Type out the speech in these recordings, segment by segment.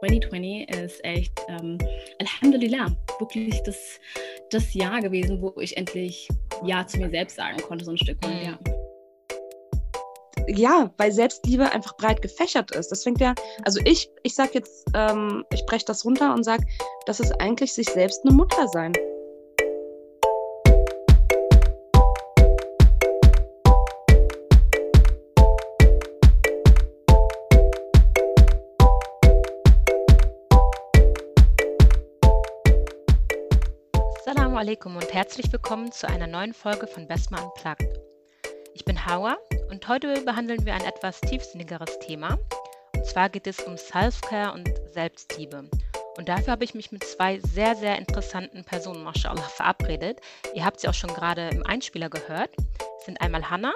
2020 ist echt, ähm, Alhamdulillah, wirklich das, das Jahr gewesen, wo ich endlich Ja zu mir selbst sagen konnte, so ein Stück weit, ja. Ja, weil Selbstliebe einfach breit gefächert ist. Das fängt ja, also ich, ich sag jetzt, ähm, ich breche das runter und sage, das ist eigentlich sich selbst eine Mutter sein. Alaikum und herzlich willkommen zu einer neuen Folge von Besma Unplugged. Ich bin Hawa und heute behandeln wir ein etwas tiefsinnigeres Thema. Und zwar geht es um Self-Care und Selbstliebe. Und dafür habe ich mich mit zwei sehr, sehr interessanten Personen, mashallah, verabredet. Ihr habt sie auch schon gerade im Einspieler gehört. Es sind einmal Hannah,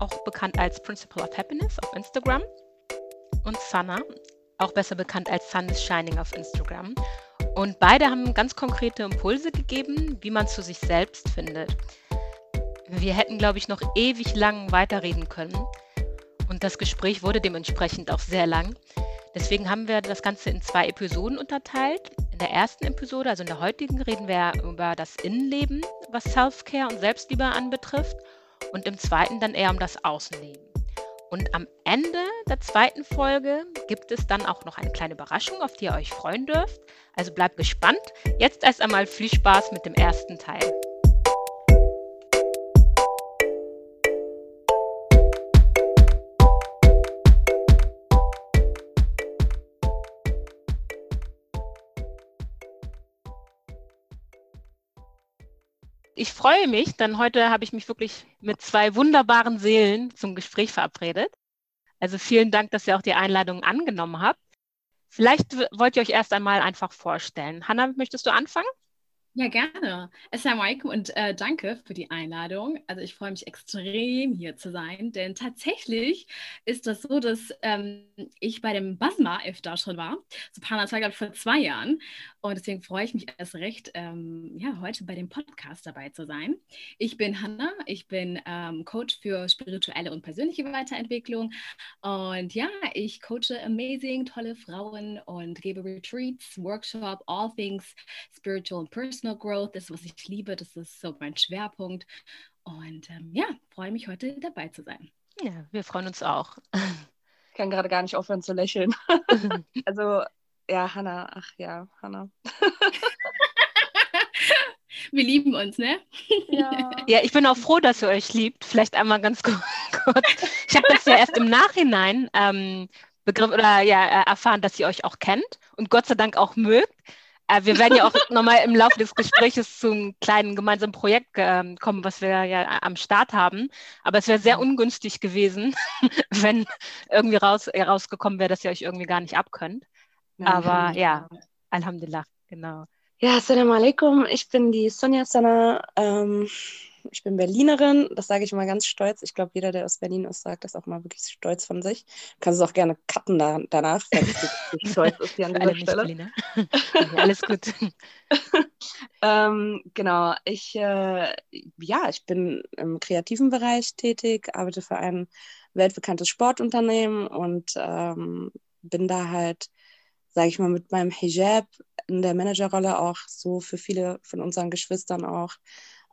auch bekannt als Principle of Happiness auf Instagram, und Sana, auch besser bekannt als Sun is Shining auf Instagram. Und beide haben ganz konkrete Impulse gegeben, wie man zu sich selbst findet. Wir hätten, glaube ich, noch ewig lang weiterreden können. Und das Gespräch wurde dementsprechend auch sehr lang. Deswegen haben wir das Ganze in zwei Episoden unterteilt. In der ersten Episode, also in der heutigen, reden wir über das Innenleben, was Self-Care und Selbstliebe anbetrifft. Und im zweiten dann eher um das Außenleben. Und am Ende der zweiten Folge gibt es dann auch noch eine kleine Überraschung, auf die ihr euch freuen dürft. Also bleibt gespannt. Jetzt erst einmal viel Spaß mit dem ersten Teil. Ich freue mich, denn heute habe ich mich wirklich mit zwei wunderbaren Seelen zum Gespräch verabredet. Also vielen Dank, dass ihr auch die Einladung angenommen habt. Vielleicht wollt ihr euch erst einmal einfach vorstellen. Hanna, möchtest du anfangen? Ja, gerne. Assalamu alaikum und äh, danke für die Einladung. Also ich freue mich extrem hier zu sein, denn tatsächlich ist das so, dass ähm, ich bei dem Basma da schon war. Subhanallah, glaube ich, vor zwei Jahren. Und deswegen freue ich mich erst recht, ähm, ja, heute bei dem Podcast dabei zu sein. Ich bin Hanna, ich bin ähm, Coach für spirituelle und persönliche Weiterentwicklung. Und ja, ich coache amazing, tolle Frauen und gebe Retreats, Workshops, all things spiritual and personal growth. Das, was ich liebe, das ist so mein Schwerpunkt. Und ähm, ja, freue mich heute dabei zu sein. Ja, wir freuen uns auch. Ich kann gerade gar nicht aufhören zu lächeln. also ja, Hanna, ach ja, Hanna. Wir lieben uns, ne? Ja. ja, ich bin auch froh, dass ihr euch liebt. Vielleicht einmal ganz kurz. Ich habe das ja erst im Nachhinein ähm, begriff oder ja erfahren, dass ihr euch auch kennt und Gott sei Dank auch mögt. Äh, wir werden ja auch nochmal im Laufe des Gesprächs zum kleinen gemeinsamen Projekt äh, kommen, was wir ja am Start haben. Aber es wäre sehr ungünstig gewesen, wenn irgendwie raus, rausgekommen wäre, dass ihr euch irgendwie gar nicht abkönnt. Aber ja, Alhamdulillah, genau. Ja, Assalamu alaikum. Ich bin die Sonja Sana. Ähm, ich bin Berlinerin. Das sage ich immer ganz stolz. Ich glaube, jeder, der aus Berlin ist, sagt das auch mal wirklich stolz von sich. Du kannst es auch gerne cutten da, danach, wenn du stolz ist hier an dieser Stelle. alles gut. ähm, genau. Ich, äh, ja, ich bin im kreativen Bereich tätig, arbeite für ein weltbekanntes Sportunternehmen und ähm, bin da halt sage ich mal, mit meinem Hijab in der Managerrolle auch so für viele von unseren Geschwistern auch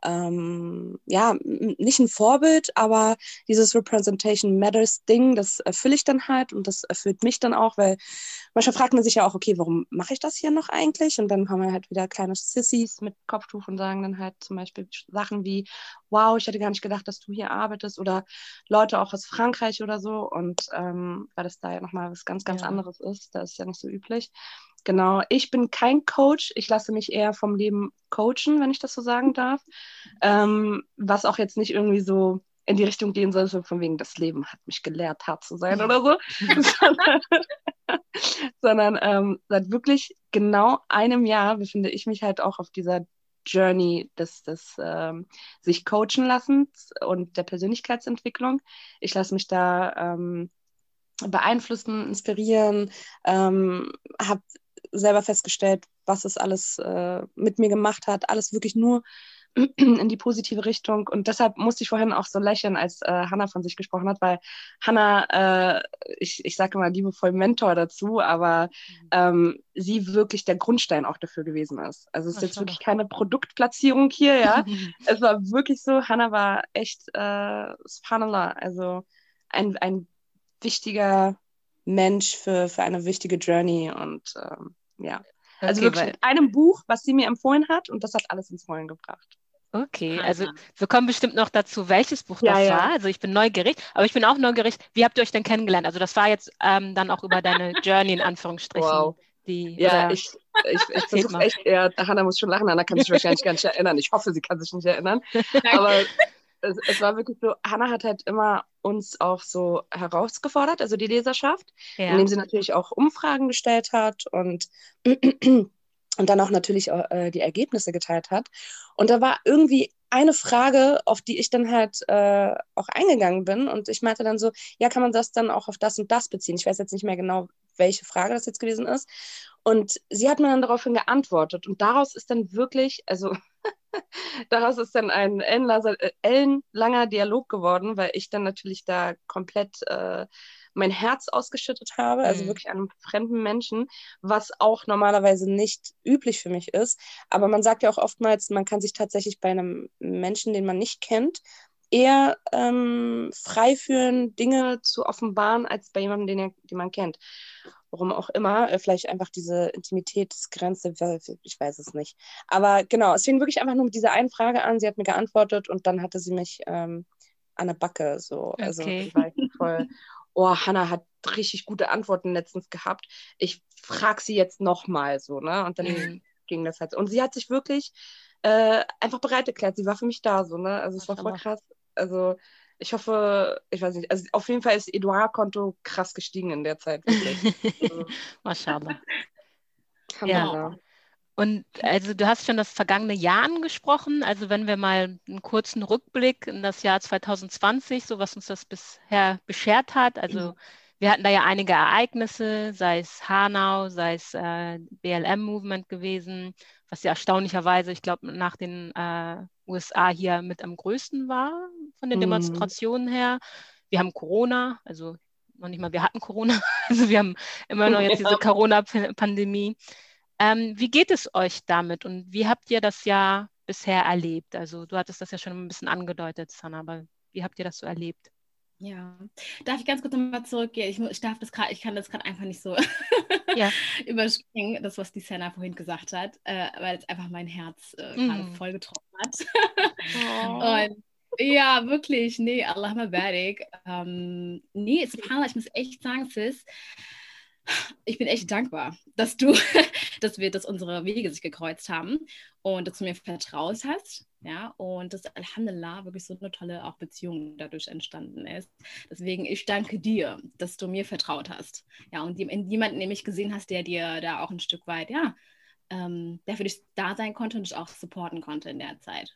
ähm, ja, nicht ein Vorbild, aber dieses Representation Matters Ding, das erfülle ich dann halt und das erfüllt mich dann auch, weil manchmal fragt man sich ja auch, okay, warum mache ich das hier noch eigentlich? Und dann haben wir halt wieder kleine Sissies mit Kopftuch und sagen dann halt zum Beispiel Sachen wie, wow, ich hätte gar nicht gedacht, dass du hier arbeitest oder Leute auch aus Frankreich oder so und ähm, weil das da ja nochmal was ganz, ganz ja. anderes ist, da ist ja nicht so üblich. Genau, ich bin kein Coach. Ich lasse mich eher vom Leben coachen, wenn ich das so sagen darf. Ähm, was auch jetzt nicht irgendwie so in die Richtung gehen soll, so von wegen, das Leben hat mich gelehrt, hart zu sein oder so. sondern, sondern ähm, seit wirklich genau einem Jahr befinde ich mich halt auch auf dieser Journey des, des ähm, sich coachen lassens und der Persönlichkeitsentwicklung. Ich lasse mich da ähm, beeinflussen, inspirieren, ähm, habe selber festgestellt, was es alles äh, mit mir gemacht hat. Alles wirklich nur in die positive Richtung. Und deshalb musste ich vorhin auch so lächeln, als äh, Hannah von sich gesprochen hat, weil Hannah, äh, ich, ich sage immer liebevoll Mentor dazu, aber mhm. ähm, sie wirklich der Grundstein auch dafür gewesen ist. Also es ist jetzt wirklich keine Produktplatzierung hier, ja. es war wirklich so, Hannah war echt, äh, Subhanallah, also ein, ein wichtiger Mensch für, für eine wichtige Journey und ähm, ja. Also okay, wirklich mit einem Buch, was sie mir empfohlen hat und das hat alles ins Rollen gebracht. Okay, also wir kommen bestimmt noch dazu, welches Buch ja, das ja. war. Also ich bin neugierig, aber ich bin auch neugierig, wie habt ihr euch denn kennengelernt? Also das war jetzt ähm, dann auch über deine Journey in Anführungsstrichen. Wow. Die, ja, ich, ich, ich versuche echt, ja, Hannah muss schon lachen, Hannah kann sich wahrscheinlich gar nicht erinnern. Ich hoffe, sie kann sich nicht erinnern. aber es, es, war wirklich so, Hannah hat halt immer uns auch so herausgefordert, also die Leserschaft, ja. indem sie natürlich auch Umfragen gestellt hat und, und dann auch natürlich äh, die Ergebnisse geteilt hat. Und da war irgendwie eine Frage, auf die ich dann halt äh, auch eingegangen bin. Und ich meinte dann so, ja, kann man das dann auch auf das und das beziehen? Ich weiß jetzt nicht mehr genau, welche Frage das jetzt gewesen ist. Und sie hat mir dann daraufhin geantwortet. Und daraus ist dann wirklich, also daraus ist dann ein äh, ellenlanger Dialog geworden, weil ich dann natürlich da komplett äh, mein Herz ausgeschüttet habe, also mhm. wirklich einem fremden Menschen, was auch normalerweise nicht üblich für mich ist. Aber man sagt ja auch oftmals, man kann sich tatsächlich bei einem Menschen, den man nicht kennt, eher ähm, frei fühlen, Dinge zu offenbaren, als bei jemandem, den, er, den man kennt. Warum auch immer, äh, vielleicht einfach diese Intimitätsgrenze, ich weiß es nicht. Aber genau, es fing wirklich einfach nur mit dieser einen Frage an. Sie hat mir geantwortet und dann hatte sie mich ähm, an der Backe. So. Also okay. war voll, oh, Hannah hat richtig gute Antworten letztens gehabt. Ich frage sie jetzt nochmal so, ne? Und dann mhm. ging das halt. Und sie hat sich wirklich äh, einfach bereit erklärt. Sie war für mich da, so, ne? Also es war voll krass. Also ich hoffe, ich weiß nicht, also auf jeden Fall ist Eduard-Konto krass gestiegen in der Zeit. also, Maschallah. Ja. Und also du hast schon das vergangene Jahr angesprochen. Also wenn wir mal einen kurzen Rückblick in das Jahr 2020, so was uns das bisher beschert hat. Also mhm. Wir hatten da ja einige Ereignisse, sei es Hanau, sei es äh, BLM-Movement gewesen, was ja erstaunlicherweise, ich glaube, nach den äh, USA hier mit am größten war von den mhm. Demonstrationen her. Wir haben Corona, also noch nicht mal, wir hatten Corona, also wir haben immer noch jetzt diese Corona-Pandemie. Ähm, wie geht es euch damit und wie habt ihr das Jahr bisher erlebt? Also du hattest das ja schon ein bisschen angedeutet, Sanna, aber wie habt ihr das so erlebt? Ja, darf ich ganz kurz nochmal zurückgehen? Ich, ich, darf das grad, ich kann das gerade einfach nicht so ja. überspringen, das, was die Senna vorhin gesagt hat, äh, weil es einfach mein Herz äh, gerade mm. voll getroffen hat. oh. Und ja, wirklich, nee, Allah Mabarik. Ähm, nee, subhanallah, ich muss echt sagen, Sis, ich bin echt dankbar, dass du, dass wir, dass unsere Wege sich gekreuzt haben und dass du mir vertraut hast, ja, und dass Alhamdulillah wirklich so eine tolle auch Beziehung dadurch entstanden ist. Deswegen, ich danke dir, dass du mir vertraut hast, ja, und jemanden nämlich gesehen hast, der dir da auch ein Stück weit, ja, ähm, der für dich da sein konnte und dich auch supporten konnte in der Zeit.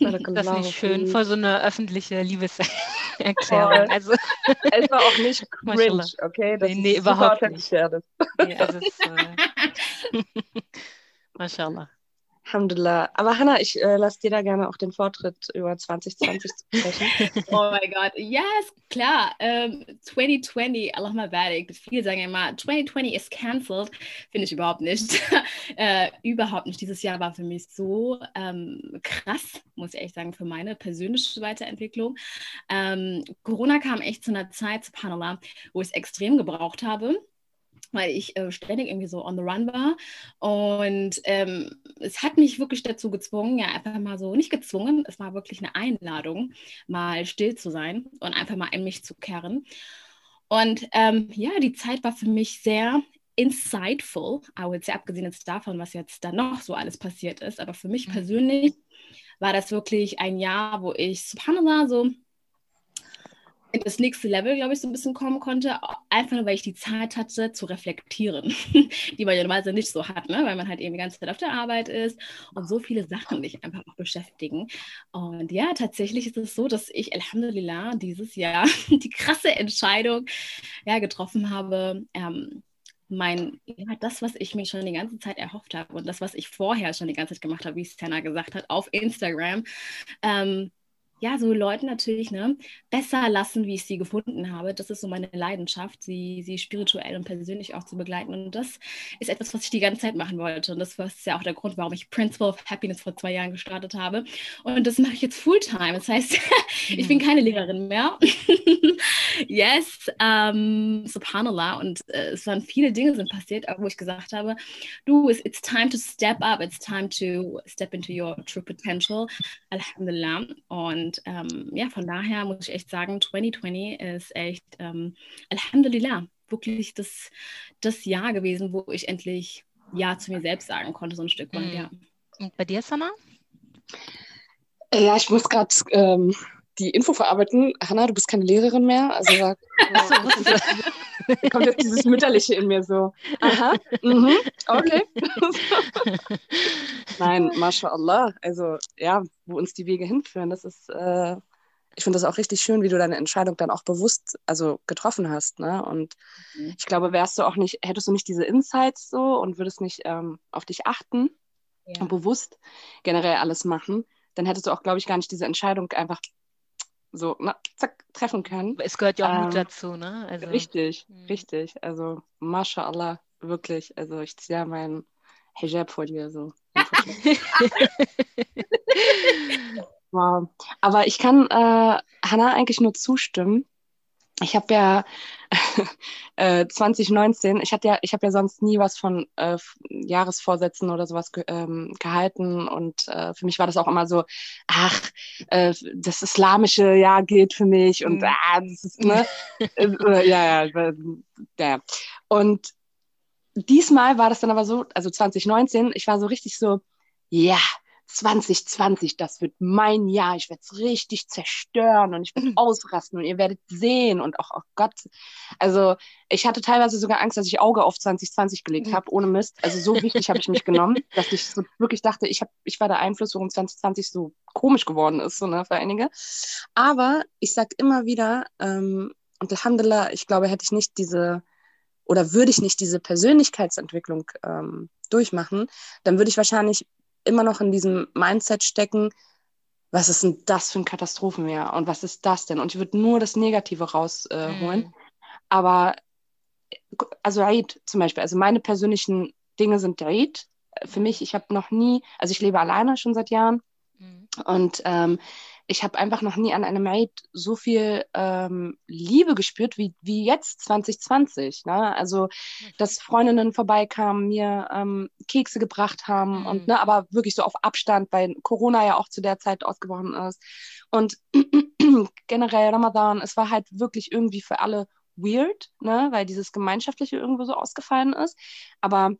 Das finde ich schön, vor so eine öffentliche Liebeserklärung. Also. Es war auch nicht cringe, okay? Das nee, nee überhaupt nicht. Nee, also es, äh... Mashallah. Alhamdulillah. Aber Hanna, ich äh, lasse dir da gerne auch den Vortritt über 2020 zu sprechen. oh mein Gott. Yes, klar. Ähm, 2020, Allahumma barik. Viele sagen immer, 2020 ist cancelled. Finde ich überhaupt nicht. äh, überhaupt nicht. Dieses Jahr war für mich so ähm, krass, muss ich echt sagen, für meine persönliche Weiterentwicklung. Ähm, Corona kam echt zu einer Zeit, subhanallah, wo ich es extrem gebraucht habe weil ich äh, ständig irgendwie so on the run war. Und ähm, es hat mich wirklich dazu gezwungen, ja, einfach mal so, nicht gezwungen, es war wirklich eine Einladung, mal still zu sein und einfach mal in mich zu kehren. Und ähm, ja, die Zeit war für mich sehr insightful, I would say, abgesehen jetzt davon, was jetzt da noch so alles passiert ist. Aber für mich mhm. persönlich war das wirklich ein Jahr, wo ich, subhanallah, so in das nächste Level, glaube ich, so ein bisschen kommen konnte. Einfach nur, weil ich die Zeit hatte zu reflektieren, die man ja normalerweise nicht so hat, ne? weil man halt eben die ganze Zeit auf der Arbeit ist und so viele Sachen dich einfach auch beschäftigen. Und ja, tatsächlich ist es so, dass ich, Alhamdulillah, dieses Jahr die krasse Entscheidung ja, getroffen habe, ähm, mein, ja, das, was ich mir schon die ganze Zeit erhofft habe und das, was ich vorher schon die ganze Zeit gemacht habe, wie Stana gesagt hat, auf Instagram, ähm, ja, so Leuten natürlich ne, besser lassen, wie ich sie gefunden habe. Das ist so meine Leidenschaft, sie, sie spirituell und persönlich auch zu begleiten. Und das ist etwas, was ich die ganze Zeit machen wollte. Und das ist ja auch der Grund, warum ich Principle of Happiness vor zwei Jahren gestartet habe. Und das mache ich jetzt Fulltime. Das heißt, ich bin keine Lehrerin mehr. yes, um, subhanallah. Und äh, es waren viele Dinge sind passiert, wo ich gesagt habe, du, it's, it's time to step up. It's time to step into your true potential. Alhamdulillah. Und und ähm, ja, von daher muss ich echt sagen, 2020 ist echt, ähm, Alhamdulillah, wirklich das, das Jahr gewesen, wo ich endlich Ja zu mir selbst sagen konnte, so ein Stück weit, mhm. ja. Und bei dir, Sana? Ja, ich muss gerade ähm, die Info verarbeiten. Hanna, du bist keine Lehrerin mehr. Also da, da kommt jetzt dieses Mütterliche in mir so. Aha, mhm, okay. Nein, mashallah. Also ja, wo uns die Wege hinführen, das ist, äh, ich finde das auch richtig schön, wie du deine Entscheidung dann auch bewusst, also getroffen hast. Ne? Und mhm. ich glaube, wärst du auch nicht, hättest du nicht diese Insights so und würdest nicht ähm, auf dich achten ja. und bewusst generell alles machen, dann hättest du auch, glaube ich, gar nicht diese Entscheidung einfach so, na, zack, treffen können. Es gehört ja auch ähm, Mut dazu, ne? Also, richtig, mh. richtig. Also, mashallah, wirklich. Also, ich ziehe ja meinen Hijab vor dir so. wow. Aber ich kann äh, Hannah eigentlich nur zustimmen ich habe ja äh, 2019, ich hatte ja, ich habe ja sonst nie was von äh, Jahresvorsätzen oder sowas ge ähm, gehalten und äh, für mich war das auch immer so, ach, äh, das islamische Jahr gilt für mich und mhm. ah, das ist ne, äh, ja, ja, ja. Und diesmal war das dann aber so, also 2019, ich war so richtig so, ja, 2020, das wird mein Jahr. Ich werde es richtig zerstören und ich werde ausrasten und ihr werdet sehen und auch, oh Gott. Also ich hatte teilweise sogar Angst, dass ich Auge auf 2020 gelegt habe, ohne Mist. Also so wichtig habe ich mich genommen, dass ich so wirklich dachte, ich, hab, ich war der Einfluss, warum 2020 so komisch geworden ist, so ne, für einige. Aber ich sage immer wieder, ähm, und Alhamdulillah, ich glaube, hätte ich nicht diese oder würde ich nicht diese Persönlichkeitsentwicklung ähm, durchmachen, dann würde ich wahrscheinlich immer noch in diesem Mindset stecken, was ist denn das für ein Katastrophenjahr und was ist das denn? Und ich würde nur das Negative rausholen. Äh, mhm. Aber, also Eid zum Beispiel, also meine persönlichen Dinge sind Eid. Für mich, ich habe noch nie, also ich lebe alleine schon seit Jahren mhm. und ähm, ich habe einfach noch nie an einem Aid so viel ähm, Liebe gespürt wie, wie jetzt 2020. Ne? Also, dass Freundinnen vorbeikamen, mir ähm, Kekse gebracht haben mhm. und ne, aber wirklich so auf Abstand, weil Corona ja auch zu der Zeit ausgebrochen ist. Und generell Ramadan, es war halt wirklich irgendwie für alle weird, ne? weil dieses Gemeinschaftliche irgendwo so ausgefallen ist. Aber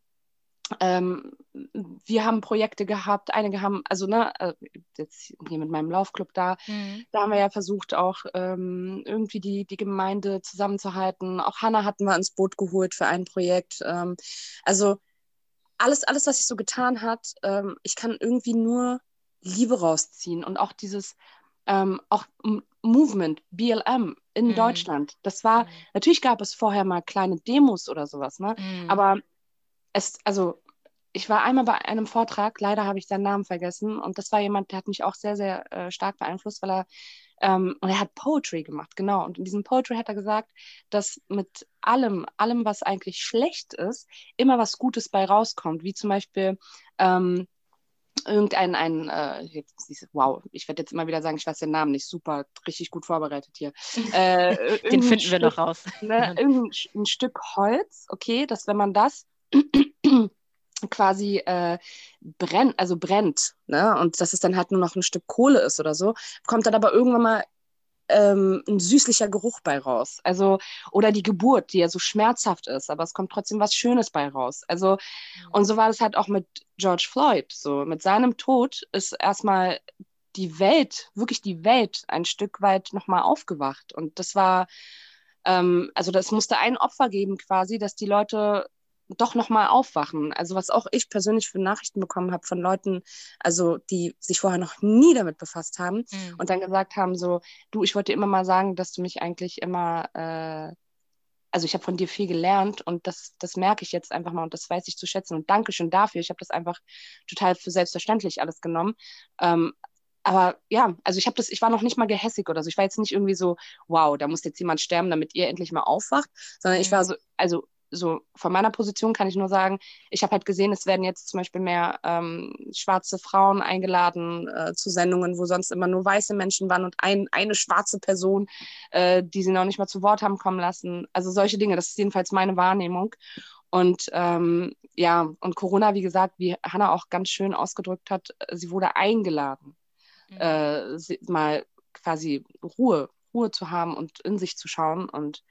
ähm, wir haben Projekte gehabt, einige haben, also ne, äh, jetzt hier mit meinem Laufclub da, mhm. da haben wir ja versucht auch ähm, irgendwie die, die Gemeinde zusammenzuhalten. Auch Hanna hatten wir ins Boot geholt für ein Projekt. Ähm, also alles, alles, was sich so getan hat, ähm, ich kann irgendwie nur Liebe rausziehen und auch dieses, ähm, auch Movement, BLM in mhm. Deutschland. Das war, mhm. natürlich gab es vorher mal kleine Demos oder sowas, ne? Mhm. Aber es, also ich war einmal bei einem Vortrag, leider habe ich seinen Namen vergessen, und das war jemand, der hat mich auch sehr, sehr äh, stark beeinflusst, weil er, ähm, und er hat Poetry gemacht, genau. Und in diesem Poetry hat er gesagt, dass mit allem, allem, was eigentlich schlecht ist, immer was Gutes bei rauskommt, wie zum Beispiel, ähm, irgendein, ein, äh, jetzt, wow, ich werde jetzt immer wieder sagen, ich weiß den Namen nicht, super, richtig gut vorbereitet hier. Äh, den finden Stück, wir noch raus. Ne, irgendein Stück Holz, okay, dass wenn man das quasi äh, brennt, also brennt, ne? Und dass es dann halt nur noch ein Stück Kohle ist oder so, kommt dann aber irgendwann mal ähm, ein süßlicher Geruch bei raus. Also, oder die Geburt, die ja so schmerzhaft ist, aber es kommt trotzdem was Schönes bei raus. Also, mhm. und so war das halt auch mit George Floyd. So, mit seinem Tod ist erstmal die Welt, wirklich die Welt, ein Stück weit nochmal aufgewacht. Und das war, ähm, also das musste ein Opfer geben quasi, dass die Leute doch nochmal aufwachen. Also was auch ich persönlich für Nachrichten bekommen habe von Leuten, also die sich vorher noch nie damit befasst haben mhm. und dann gesagt haben so, du, ich wollte immer mal sagen, dass du mich eigentlich immer, äh, also ich habe von dir viel gelernt und das, das merke ich jetzt einfach mal und das weiß ich zu schätzen und danke schön dafür. Ich habe das einfach total für selbstverständlich alles genommen. Ähm, aber ja, also ich habe das, ich war noch nicht mal gehässig oder so. Ich war jetzt nicht irgendwie so, wow, da muss jetzt jemand sterben, damit ihr endlich mal aufwacht, sondern ich war mhm. so, also so von meiner Position kann ich nur sagen, ich habe halt gesehen, es werden jetzt zum Beispiel mehr ähm, schwarze Frauen eingeladen äh, zu Sendungen, wo sonst immer nur weiße Menschen waren und ein, eine schwarze Person, äh, die sie noch nicht mal zu Wort haben kommen lassen. Also solche Dinge, das ist jedenfalls meine Wahrnehmung. Und ähm, ja, und Corona, wie gesagt, wie Hannah auch ganz schön ausgedrückt hat, sie wurde eingeladen, mhm. äh, sie, mal quasi Ruhe, Ruhe zu haben und in sich zu schauen. Und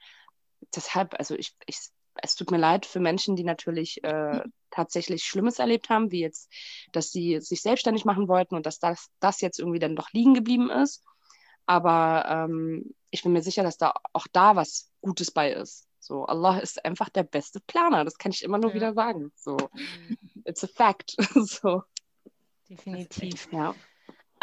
deshalb, also ich, ich es tut mir leid für Menschen, die natürlich äh, mhm. tatsächlich Schlimmes erlebt haben, wie jetzt, dass sie sich selbstständig machen wollten und dass das, das jetzt irgendwie dann doch liegen geblieben ist. Aber ähm, ich bin mir sicher, dass da auch da was Gutes bei ist. So, Allah ist einfach der beste Planer. Das kann ich immer nur ja. wieder sagen. So, mhm. it's a fact. so. Definitiv. Ja.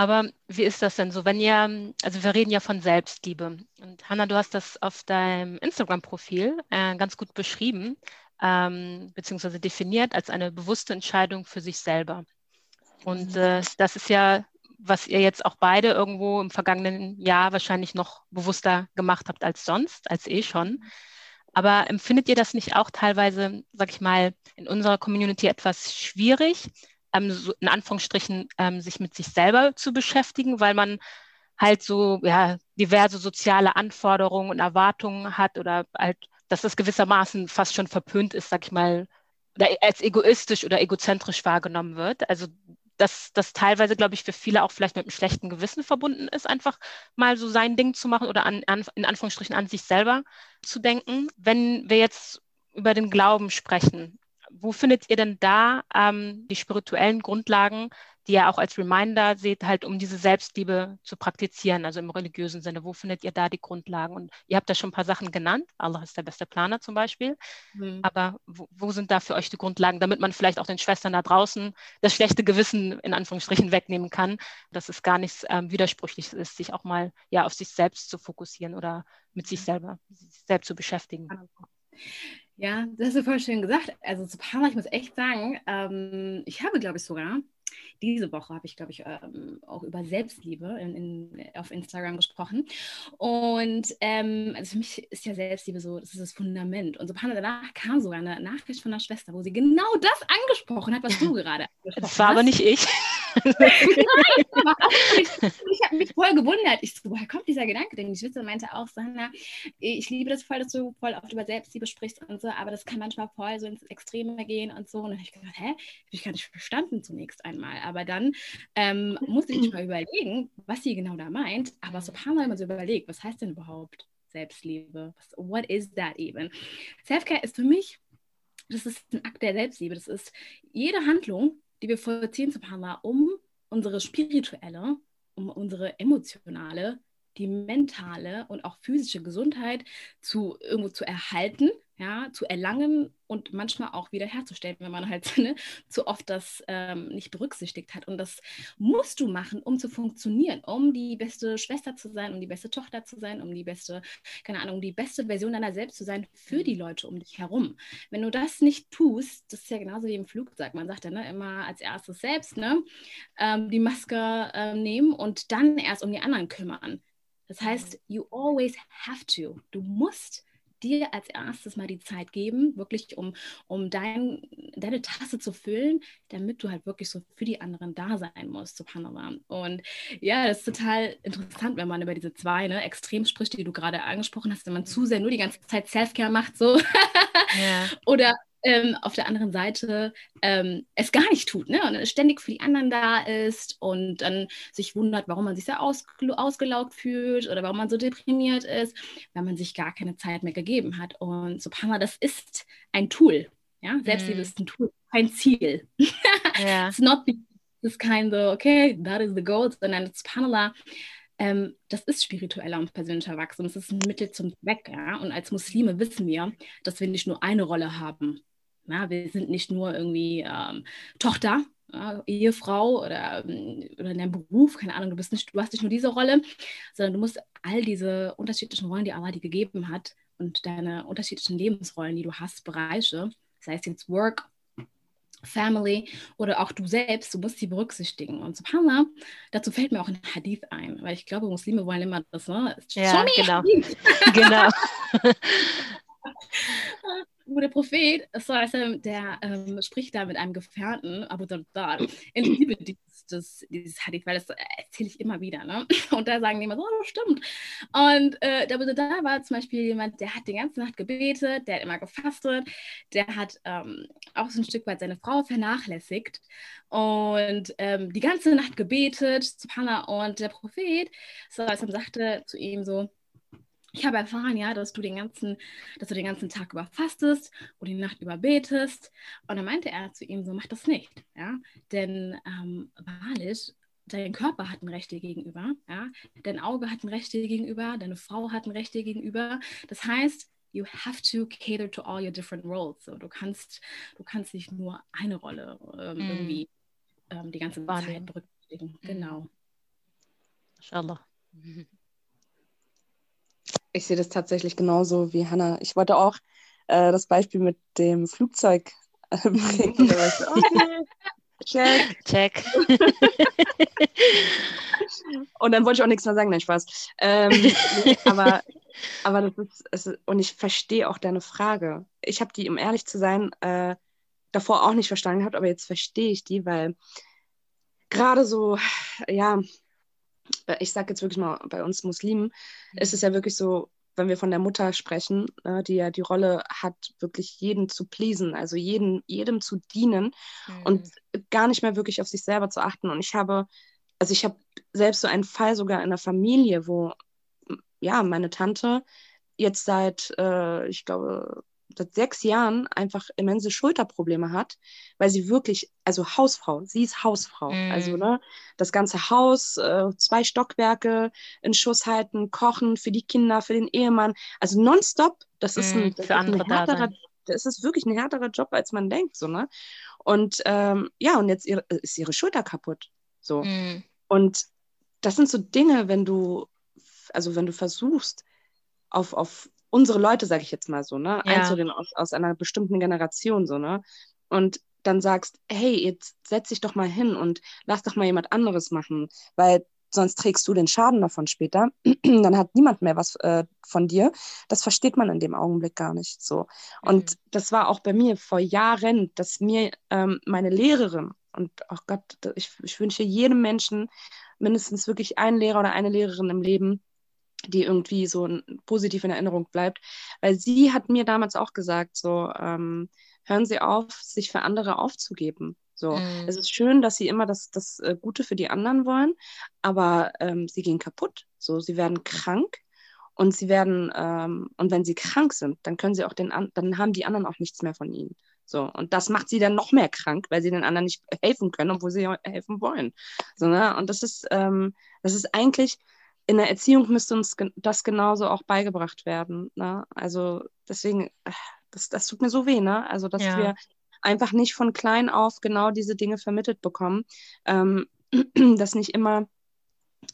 Aber wie ist das denn so, wenn ihr, also wir reden ja von Selbstliebe. Und Hanna, du hast das auf deinem Instagram-Profil äh, ganz gut beschrieben, ähm, beziehungsweise definiert als eine bewusste Entscheidung für sich selber. Und mhm. äh, das ist ja, was ihr jetzt auch beide irgendwo im vergangenen Jahr wahrscheinlich noch bewusster gemacht habt als sonst, als eh schon. Aber empfindet ihr das nicht auch teilweise, sag ich mal, in unserer Community etwas schwierig, ähm, so in Anführungsstrichen ähm, sich mit sich selber zu beschäftigen, weil man halt so ja, diverse soziale Anforderungen und Erwartungen hat oder halt, dass das gewissermaßen fast schon verpönt ist, sag ich mal, oder als egoistisch oder egozentrisch wahrgenommen wird. Also dass das teilweise, glaube ich, für viele auch vielleicht mit einem schlechten Gewissen verbunden ist, einfach mal so sein Ding zu machen oder an, an, in Anführungsstrichen an sich selber zu denken. Wenn wir jetzt über den Glauben sprechen, wo findet ihr denn da ähm, die spirituellen Grundlagen, die ihr auch als Reminder seht, halt um diese Selbstliebe zu praktizieren, also im religiösen Sinne? Wo findet ihr da die Grundlagen? Und ihr habt da schon ein paar Sachen genannt. Allah ist der beste Planer zum Beispiel. Mhm. Aber wo, wo, sind da für euch die Grundlagen, damit man vielleicht auch den Schwestern da draußen das schlechte Gewissen in Anführungsstrichen wegnehmen kann, dass es gar nichts ähm, Widersprüchliches ist, sich auch mal ja auf sich selbst zu fokussieren oder mit sich selber sich selbst zu beschäftigen? Ja, das hast du voll schön gesagt. Also zu Parma, ich muss echt sagen, ähm, ich habe, glaube ich, sogar diese Woche habe ich, glaube ich, ähm, auch über Selbstliebe in, in, auf Instagram gesprochen. Und ähm, also für mich ist ja Selbstliebe so, das ist das Fundament. Und so paar danach kam sogar eine Nachricht von einer Schwester, wo sie genau das angesprochen hat, was du gerade angesprochen Das war hast. aber nicht ich. ich habe mich voll gewundert. Ich so, woher kommt dieser Gedanke? Denn die Schwester meinte auch, Sandra, ich liebe das voll, dass du voll oft über Selbstliebe sprichst und so, aber das kann manchmal voll so ins Extreme gehen und so. Und dann habe ich gedacht, hä, habe ich gar nicht verstanden zunächst einmal. Aber dann ähm, musste ich mal überlegen, was sie genau da meint. Aber so ein paar Mal immer so überlegt, was heißt denn überhaupt Selbstliebe? Was, what is that even? Selfcare ist für mich, das ist ein Akt der Selbstliebe. Das ist jede Handlung, die wir vollziehen, Subhanallah, um unsere spirituelle, um unsere emotionale, die mentale und auch physische Gesundheit zu irgendwo zu erhalten, ja, zu erlangen und manchmal auch wiederherzustellen, wenn man halt ne, zu oft das ähm, nicht berücksichtigt hat. Und das musst du machen, um zu funktionieren, um die beste Schwester zu sein, um die beste Tochter zu sein, um die beste, keine Ahnung, die beste Version deiner selbst zu sein für die Leute um dich herum. Wenn du das nicht tust, das ist ja genauso wie im Flugzeug, man sagt ja ne, immer als erstes selbst ne, ähm, die Maske äh, nehmen und dann erst um die anderen kümmern. Das heißt, you always have to. Du musst dir als erstes mal die Zeit geben, wirklich um, um dein, deine Tasse zu füllen, damit du halt wirklich so für die anderen da sein musst, subhanallah. Und ja, das ist total interessant, wenn man über diese zwei ne, Extrem spricht, die du gerade angesprochen hast, wenn man zu sehr nur die ganze Zeit Self-Care macht, so. Ja. Oder ähm, auf der anderen Seite ähm, es gar nicht tut ne? und ständig für die anderen da ist und dann sich wundert, warum man sich so ausge ausgelaugt fühlt oder warum man so deprimiert ist, weil man sich gar keine Zeit mehr gegeben hat. Und Subhanallah, das ist ein Tool. Ja? Selbstliebe mm. ist ein Tool, kein Ziel. Yeah. It's not the, it's kind of, okay, that is the goal, sondern Subhanallah, ähm, das ist spiritueller und persönlicher Wachstum. Es ist ein Mittel zum Zweck. Ja? Und als Muslime wissen wir, dass wir nicht nur eine Rolle haben, ja, wir sind nicht nur irgendwie ähm, Tochter ja, Ehefrau oder, ähm, oder in deinem Beruf, keine Ahnung, du bist nicht, du hast nicht nur diese Rolle, sondern du musst all diese unterschiedlichen Rollen, die Allah dir gegeben hat und deine unterschiedlichen Lebensrollen, die du hast, Bereiche, sei es jetzt Work, Family oder auch du selbst, du musst sie berücksichtigen. Und subhanallah, dazu fällt mir auch ein Hadith ein, weil ich glaube, Muslime wollen immer das, ne? Ja, genau. genau. wo der Prophet, der ähm, spricht da mit einem Gefährten, Abu Darda. Ich liebe dieses, das, dieses Hadith, weil das erzähle ich immer wieder. Ne? Und da sagen die immer so, oh, stimmt. Und äh, der Abu Darda war zum Beispiel jemand, der hat die ganze Nacht gebetet, der hat immer gefastet, der hat ähm, auch so ein Stück weit seine Frau vernachlässigt und ähm, die ganze Nacht gebetet, Subhanallah. Und der Prophet sagte zu ihm so, ich habe erfahren, ja, dass du den ganzen, dass du den ganzen Tag über fastest und die Nacht über betest. Und dann meinte er zu ihm so, mach das nicht, ja, denn ähm, wahrlich, dein Körper hat ein Recht dir gegenüber, ja, dein Auge hat ein Recht dir gegenüber, deine Frau hat ein Recht dir gegenüber. Das heißt, you have to cater to all your different roles. So, du kannst, du kannst nicht nur eine Rolle ähm, mm. irgendwie ähm, die ganze Wahrheit berücksichtigen. Mm. Genau. Inshallah. Ich sehe das tatsächlich genauso wie Hannah. Ich wollte auch äh, das Beispiel mit dem Flugzeug äh, bringen. Okay, check. Check. und dann wollte ich auch nichts mehr sagen, nein, Spaß. Ähm, aber, aber das ist, ist, und ich verstehe auch deine Frage. Ich habe die, um ehrlich zu sein, äh, davor auch nicht verstanden gehabt, aber jetzt verstehe ich die, weil gerade so, ja, ich sage jetzt wirklich mal, bei uns Muslimen mhm. ist es ja wirklich so, wenn wir von der Mutter sprechen, äh, die ja die Rolle hat, wirklich jeden zu pleasen, also jeden, jedem zu dienen mhm. und gar nicht mehr wirklich auf sich selber zu achten. Und ich habe, also ich habe selbst so einen Fall sogar in der Familie, wo ja, meine Tante jetzt seit, äh, ich glaube, seit sechs Jahren einfach immense Schulterprobleme hat, weil sie wirklich, also Hausfrau, sie ist Hausfrau. Mm. Also, ne, das ganze Haus, äh, zwei Stockwerke in Schuss halten, kochen für die Kinder, für den Ehemann. Also nonstop, das ist, mm, ein, das ist ein härterer, das ist wirklich ein härterer Job, als man denkt, so, ne? Und ähm, ja, und jetzt ihre, ist ihre Schulter kaputt. So. Mm. Und das sind so Dinge, wenn du, also wenn du versuchst, auf, auf unsere Leute, sage ich jetzt mal so, ne, ja. einzureden aus, aus einer bestimmten Generation, so, ne, und dann sagst, hey, jetzt setz dich doch mal hin und lass doch mal jemand anderes machen, weil sonst trägst du den Schaden davon später, dann hat niemand mehr was äh, von dir. Das versteht man in dem Augenblick gar nicht so. Und mhm. das war auch bei mir vor Jahren, dass mir ähm, meine Lehrerin, und oh Gott, ich, ich wünsche jedem Menschen mindestens wirklich einen Lehrer oder eine Lehrerin im Leben, die irgendwie so positiv in Erinnerung bleibt. Weil sie hat mir damals auch gesagt, so, ähm, hören Sie auf, sich für andere aufzugeben. So, mm. es ist schön, dass sie immer das, das äh, Gute für die anderen wollen, aber ähm, sie gehen kaputt. So, sie werden krank und sie werden, ähm, und wenn sie krank sind, dann können sie auch den, dann haben die anderen auch nichts mehr von ihnen. So, und das macht sie dann noch mehr krank, weil sie den anderen nicht helfen können, obwohl sie helfen wollen. So, ne? Und das ist, ähm, das ist eigentlich, in der Erziehung müsste uns das genauso auch beigebracht werden. Ne? Also deswegen, äh, das, das tut mir so weh, ne? Also, dass ja. wir einfach nicht von klein auf genau diese Dinge vermittelt bekommen, ähm, dass nicht immer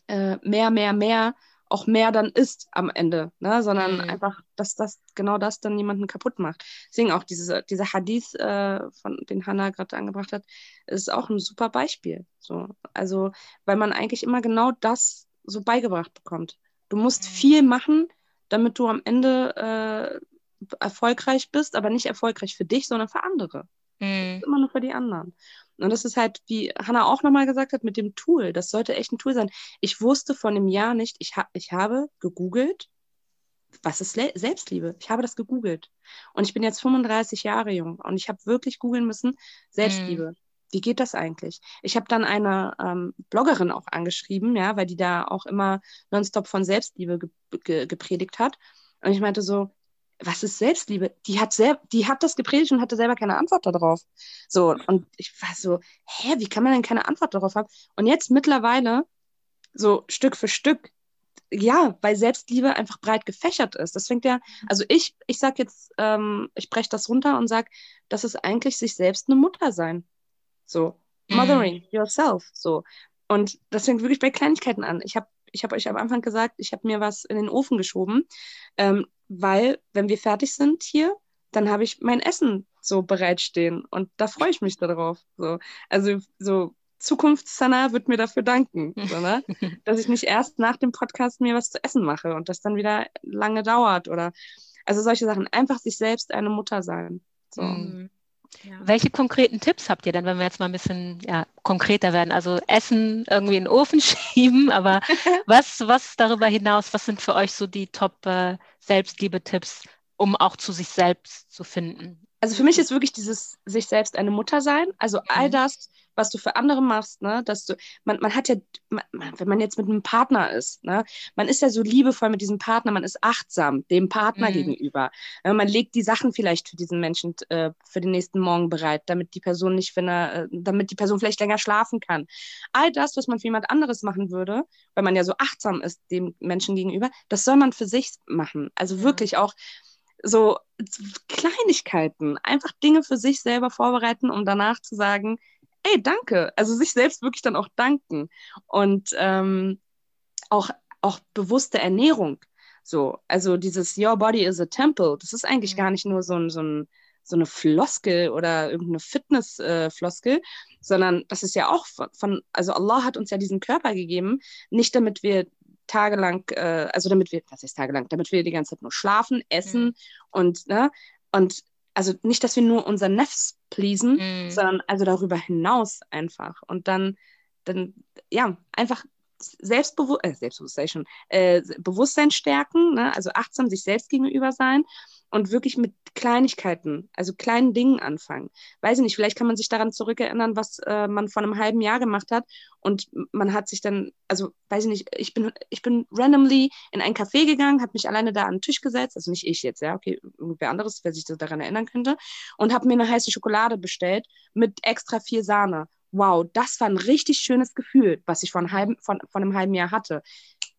äh, mehr, mehr, mehr auch mehr dann ist am Ende, ne? sondern mhm. einfach, dass das genau das dann niemanden kaputt macht. Deswegen auch diese, dieser Hadith, äh, von den Hannah gerade angebracht hat, ist auch ein super Beispiel. So. Also, weil man eigentlich immer genau das so beigebracht bekommt. Du musst mhm. viel machen, damit du am Ende äh, erfolgreich bist, aber nicht erfolgreich für dich, sondern für andere. Mhm. Immer nur für die anderen. Und das ist halt, wie Hanna auch nochmal gesagt hat, mit dem Tool. Das sollte echt ein Tool sein. Ich wusste von einem Jahr nicht, ich, ha ich habe gegoogelt, was ist Le Selbstliebe? Ich habe das gegoogelt. Und ich bin jetzt 35 Jahre jung und ich habe wirklich googeln müssen, Selbstliebe. Mhm wie geht das eigentlich? Ich habe dann eine ähm, Bloggerin auch angeschrieben, ja, weil die da auch immer nonstop von Selbstliebe ge ge gepredigt hat. Und ich meinte so, was ist Selbstliebe? Die hat, sel die hat das gepredigt und hatte selber keine Antwort darauf. So, und ich war so, hä, wie kann man denn keine Antwort darauf haben? Und jetzt mittlerweile, so Stück für Stück, ja, weil Selbstliebe einfach breit gefächert ist. Das fängt ja, also ich, ich sag jetzt, ähm, ich breche das runter und sag, das ist eigentlich sich selbst eine Mutter sein. So. mothering mm. yourself. So. Und das fängt wirklich bei Kleinigkeiten an. Ich habe ich hab euch am Anfang gesagt, ich habe mir was in den Ofen geschoben, ähm, weil, wenn wir fertig sind hier, dann habe ich mein Essen so bereitstehen und da freue ich mich darauf. So. Also so Zukunftssana wird mir dafür danken, so, ne? dass ich nicht erst nach dem Podcast mir was zu essen mache und das dann wieder lange dauert oder also solche Sachen. Einfach sich selbst eine Mutter sein. So. Mhm. Ja. Welche konkreten Tipps habt ihr denn, wenn wir jetzt mal ein bisschen ja, konkreter werden? Also Essen irgendwie in den Ofen schieben, aber was, was darüber hinaus, was sind für euch so die Top-Selbstliebe-Tipps, äh, um auch zu sich selbst zu finden? Also für mich ist wirklich dieses sich selbst eine Mutter sein. Also all mhm. das, was du für andere machst, ne, dass du, man, man hat ja, man, wenn man jetzt mit einem Partner ist, ne, man ist ja so liebevoll mit diesem Partner, man ist achtsam dem Partner mhm. gegenüber. Man legt die Sachen vielleicht für diesen Menschen äh, für den nächsten Morgen bereit, damit die Person nicht, wenn er, äh, damit die Person vielleicht länger schlafen kann. All das, was man für jemand anderes machen würde, weil man ja so achtsam ist dem Menschen gegenüber, das soll man für sich machen. Also ja. wirklich auch so Kleinigkeiten, einfach Dinge für sich selber vorbereiten, um danach zu sagen, ey, danke. Also sich selbst wirklich dann auch danken. Und ähm, auch, auch bewusste Ernährung. So, also dieses Your Body is a Temple, das ist eigentlich mhm. gar nicht nur so, ein, so, ein, so eine Floskel oder irgendeine Fitness-Floskel, äh, sondern das ist ja auch von, von, also Allah hat uns ja diesen Körper gegeben, nicht damit wir tagelang, äh, also damit wir, was heißt tagelang, damit wir die ganze Zeit nur schlafen, essen mhm. und, ne, und also nicht, dass wir nur unser Nefs pleasen, mhm. sondern also darüber hinaus einfach. Und dann, dann ja, einfach Selbstbewu äh, Selbstbewusstsein schon, äh, Bewusstsein stärken, ne? also achtsam sich selbst gegenüber sein und wirklich mit Kleinigkeiten, also kleinen Dingen anfangen. Weiß ich nicht, vielleicht kann man sich daran zurückerinnern, was äh, man vor einem halben Jahr gemacht hat und man hat sich dann, also weiß ich nicht, ich bin, ich bin randomly in ein Café gegangen, habe mich alleine da an den Tisch gesetzt, also nicht ich jetzt, ja, okay, irgendwer anderes, wer sich daran erinnern könnte, und habe mir eine heiße Schokolade bestellt mit extra viel Sahne. Wow, das war ein richtig schönes Gefühl, was ich von, halben, von, von einem halben Jahr hatte.